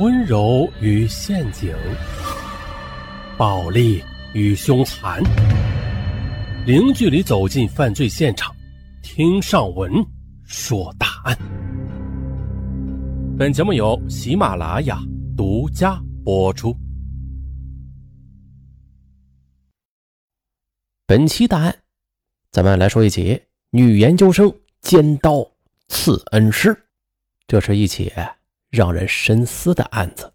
温柔与陷阱，暴力与凶残，零距离走进犯罪现场，听上文说大案。本节目由喜马拉雅独家播出。本期大案，咱们来说一起女研究生尖刀刺恩师，这是一起。让人深思的案子，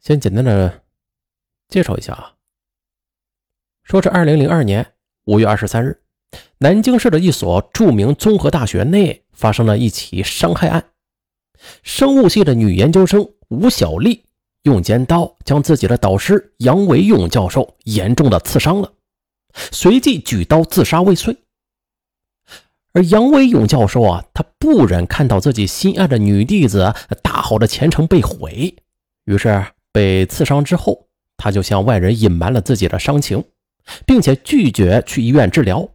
先简单的介绍一下啊。说是二零零二年五月二十三日，南京市的一所著名综合大学内发生了一起伤害案。生物系的女研究生吴小丽用尖刀将自己的导师杨维勇教授严重的刺伤了，随即举刀自杀未遂。而杨维勇教授啊，他不忍看到自己心爱的女弟子大好的前程被毁，于是被刺伤之后，他就向外人隐瞒了自己的伤情，并且拒绝去医院治疗。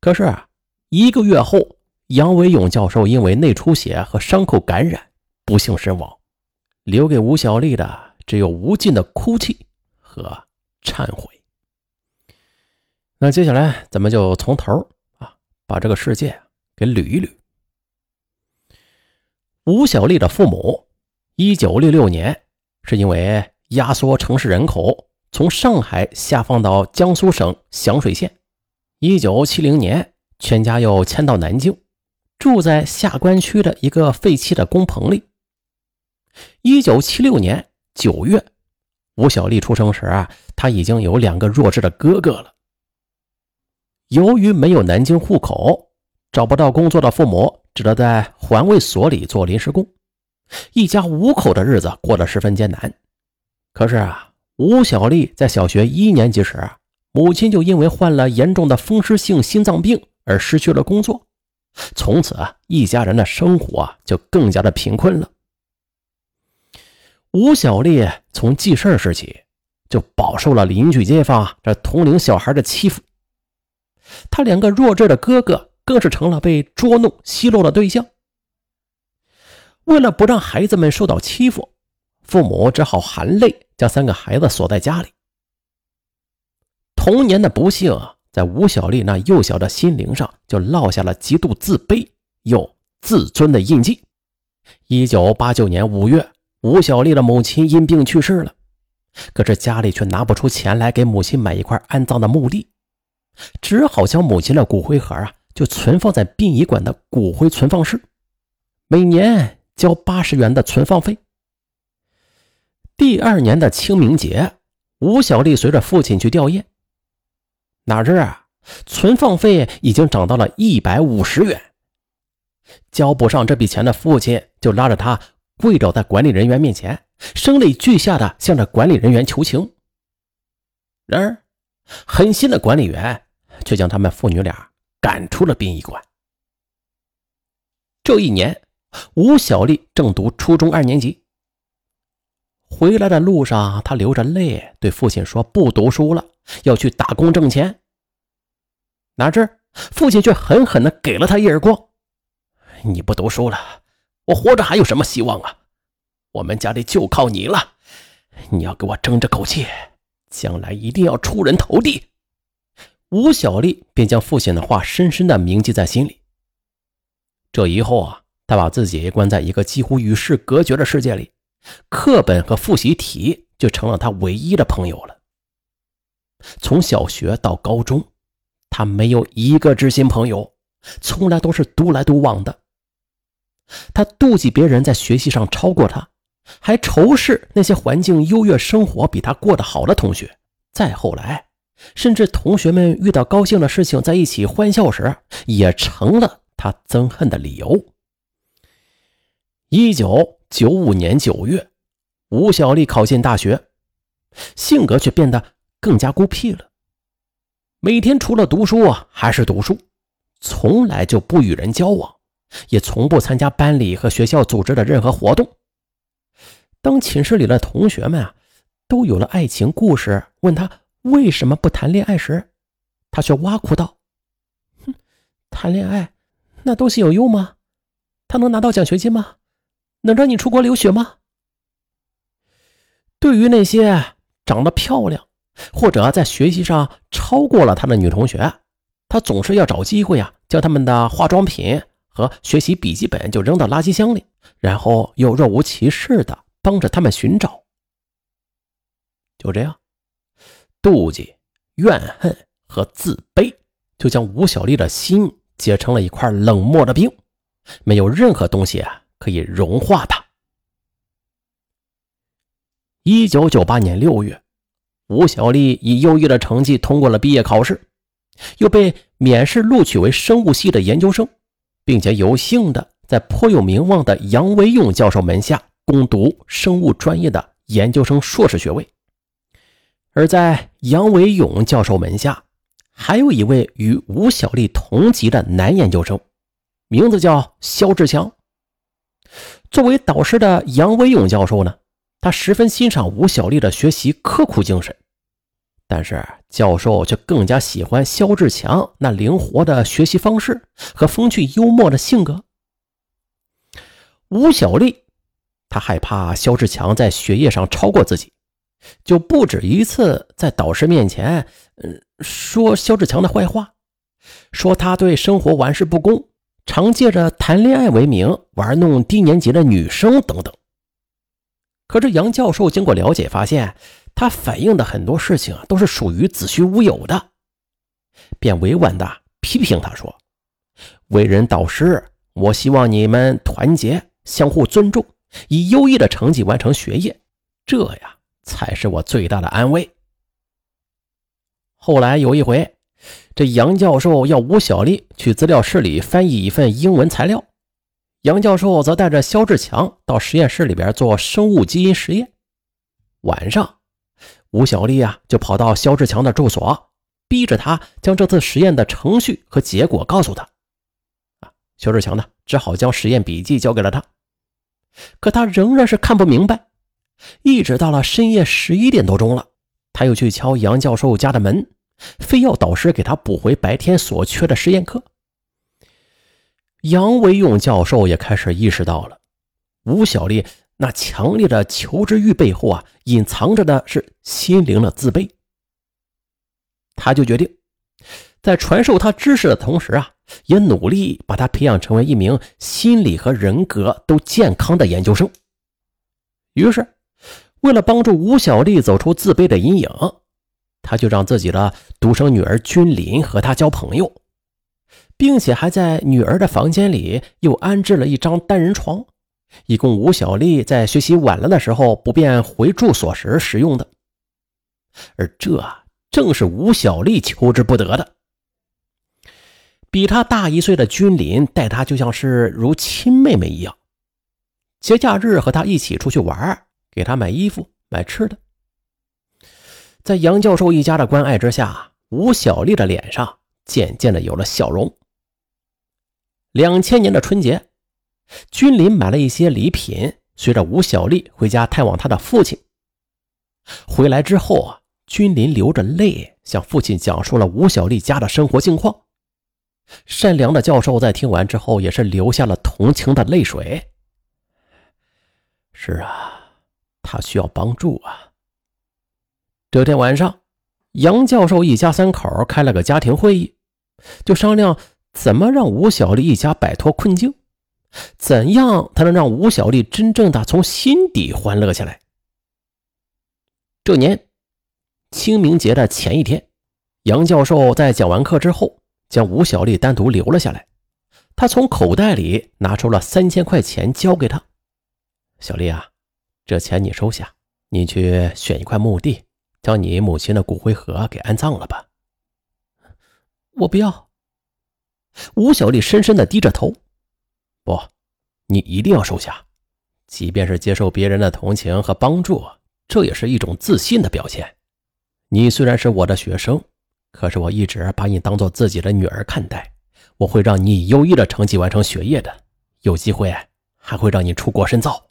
可是啊，一个月后，杨维勇教授因为内出血和伤口感染不幸身亡，留给吴小丽的只有无尽的哭泣和忏悔。那接下来咱们就从头。把这个世界给捋一捋。吴小丽的父母，一九六六年是因为压缩城市人口，从上海下放到江苏省响水县。一九七零年，全家又迁到南京，住在下关区的一个废弃的工棚里。一九七六年九月，吴小丽出生时啊，她已经有两个弱智的哥哥了。由于没有南京户口，找不到工作的父母只得在环卫所里做临时工，一家五口的日子过得十分艰难。可是啊，吴小丽在小学一年级时，母亲就因为患了严重的风湿性心脏病而失去了工作，从此啊，一家人的生活就更加的贫困了。吴小丽从记事时起，就饱受了邻居街坊这同龄小孩的欺负。他两个弱智的哥哥更是成了被捉弄奚落的对象。为了不让孩子们受到欺负，父母只好含泪将三个孩子锁在家里。童年的不幸在吴小丽那幼小的心灵上就烙下了极度自卑又自尊的印记。一九八九年五月，吴小丽的母亲因病去世了，可是家里却拿不出钱来给母亲买一块安葬的墓地。只好将母亲的骨灰盒啊，就存放在殡仪馆的骨灰存放室，每年交八十元的存放费。第二年的清明节，吴小丽随着父亲去吊唁，哪知啊，存放费已经涨到了一百五十元，交不上这笔钱的父亲就拉着他跪倒在管理人员面前，声泪俱下的向着管理人员求情。然而，狠心的管理员。却将他们父女俩赶出了殡仪馆。这一年，吴小丽正读初中二年级。回来的路上，她流着泪对父亲说：“不读书了，要去打工挣钱。”哪知父亲却狠狠地给了他一耳光：“你不读书了，我活着还有什么希望啊？我们家里就靠你了，你要给我争这口气，将来一定要出人头地。”吴小丽便将父亲的话深深的铭记在心里。这以后啊，他把自己关在一个几乎与世隔绝的世界里，课本和复习题就成了他唯一的朋友了。从小学到高中，他没有一个知心朋友，从来都是独来独往的。他妒忌别人在学习上超过他，还仇视那些环境优越、生活比他过得好的同学。再后来。甚至同学们遇到高兴的事情，在一起欢笑时，也成了他憎恨的理由。一九九五年九月，吴小丽考进大学，性格却变得更加孤僻了。每天除了读书啊，还是读书，从来就不与人交往，也从不参加班里和学校组织的任何活动。当寝室里的同学们啊，都有了爱情故事，问他。为什么不谈恋爱时，他却挖苦道：“哼，谈恋爱那东西有用吗？他能拿到奖学金吗？能让你出国留学吗？对于那些长得漂亮或者在学习上超过了他的女同学，他总是要找机会啊，将他们的化妆品和学习笔记本就扔到垃圾箱里，然后又若无其事的帮着他们寻找。就这样，妒忌、怨恨和自卑就将吴小丽的心结成了一块冷漠的冰，没有任何东西啊可以融化它。一九九八年六月，吴小丽以优异的成绩通过了毕业考试，又被免试录取为生物系的研究生，并且有幸的在颇有名望的杨维勇教授门下攻读生物专业的研究生硕士学位。而在杨维勇教授门下，还有一位与吴小丽同级的男研究生，名字叫肖志强。作为导师的杨维勇教授呢？他十分欣赏吴小丽的学习刻苦精神，但是教授却更加喜欢肖志强那灵活的学习方式和风趣幽默的性格。吴小丽，他害怕肖志强在学业上超过自己，就不止一次在导师面前，嗯，说肖志强的坏话，说他对生活玩世不恭，常借着谈恋爱为名玩弄低年级的女生等等。可是杨教授经过了解，发现他反映的很多事情都是属于子虚乌有的，便委婉的批评他说：“为人导师，我希望你们团结，相互尊重，以优异的成绩完成学业，这呀才是我最大的安慰。”后来有一回，这杨教授要吴小丽去资料室里翻译一份英文材料。杨教授则带着肖志强到实验室里边做生物基因实验。晚上，吴小丽啊就跑到肖志强的住所，逼着他将这次实验的程序和结果告诉他。啊，肖志强呢只好将实验笔记交给了他，可他仍然是看不明白。一直到了深夜十一点多钟了，他又去敲杨教授家的门，非要导师给他补回白天所缺的实验课。杨维勇教授也开始意识到了，吴小丽那强烈的求知欲背后啊，隐藏着的是心灵的自卑。他就决定，在传授他知识的同时啊，也努力把他培养成为一名心理和人格都健康的研究生。于是，为了帮助吴小丽走出自卑的阴影，他就让自己的独生女儿君临和他交朋友。并且还在女儿的房间里又安置了一张单人床，以供吴小丽在学习晚了的时候不便回住所时使用的。而这正是吴小丽求之不得的。比她大一岁的君临待她就像是如亲妹妹一样，节假日和她一起出去玩，给他买衣服、买吃的。在杨教授一家的关爱之下，吴小丽的脸上渐渐的有了笑容。两千年的春节，君临买了一些礼品，随着吴小丽回家探望他的父亲。回来之后啊，君临流着泪向父亲讲述了吴小丽家的生活境况。善良的教授在听完之后，也是流下了同情的泪水。是啊，他需要帮助啊。这天晚上，杨教授一家三口开了个家庭会议，就商量。怎么让吴小丽一家摆脱困境？怎样才能让吴小丽真正的从心底欢乐起来？这年清明节的前一天，杨教授在讲完课之后，将吴小丽单独留了下来。他从口袋里拿出了三千块钱，交给他：“小丽啊，这钱你收下，你去选一块墓地，将你母亲的骨灰盒给安葬了吧。”我不要。吴小丽深深的低着头，不，你一定要收下，即便是接受别人的同情和帮助，这也是一种自信的表现。你虽然是我的学生，可是我一直把你当做自己的女儿看待，我会让你以优异的成绩完成学业的，有机会还会让你出国深造。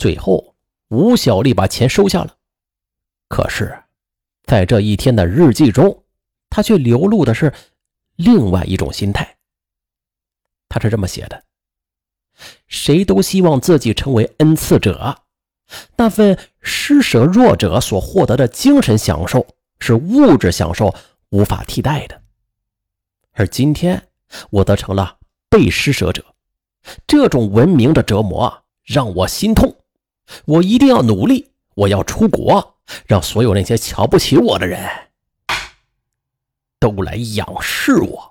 最后，吴小丽把钱收下了，可是，在这一天的日记中，她却流露的是。另外一种心态，他是这么写的：谁都希望自己成为恩赐者，那份施舍弱者所获得的精神享受是物质享受无法替代的。而今天，我则成了被施舍者，这种文明的折磨让我心痛。我一定要努力，我要出国，让所有那些瞧不起我的人都来仰视我。